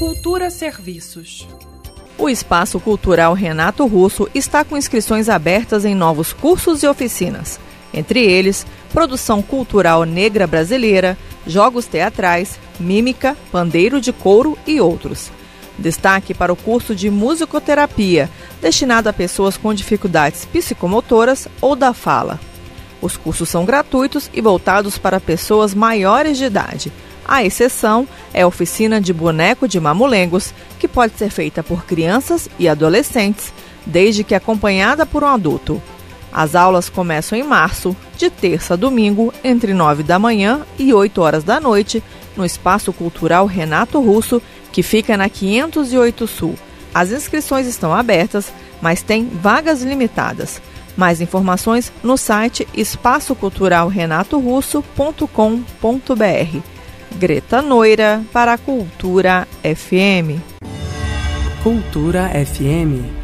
Cultura Serviços. O Espaço Cultural Renato Russo está com inscrições abertas em novos cursos e oficinas. Entre eles, produção cultural negra brasileira, jogos teatrais, mímica, pandeiro de couro e outros. Destaque para o curso de musicoterapia, destinado a pessoas com dificuldades psicomotoras ou da fala. Os cursos são gratuitos e voltados para pessoas maiores de idade. A exceção é a oficina de boneco de mamulengos, que pode ser feita por crianças e adolescentes, desde que acompanhada por um adulto. As aulas começam em março, de terça a domingo, entre 9 da manhã e 8 horas da noite, no Espaço Cultural Renato Russo, que fica na 508 Sul. As inscrições estão abertas, mas tem vagas limitadas. Mais informações no site espaçoculturalrenatorusso.com.br. Greta Noira para a Cultura FM. Cultura FM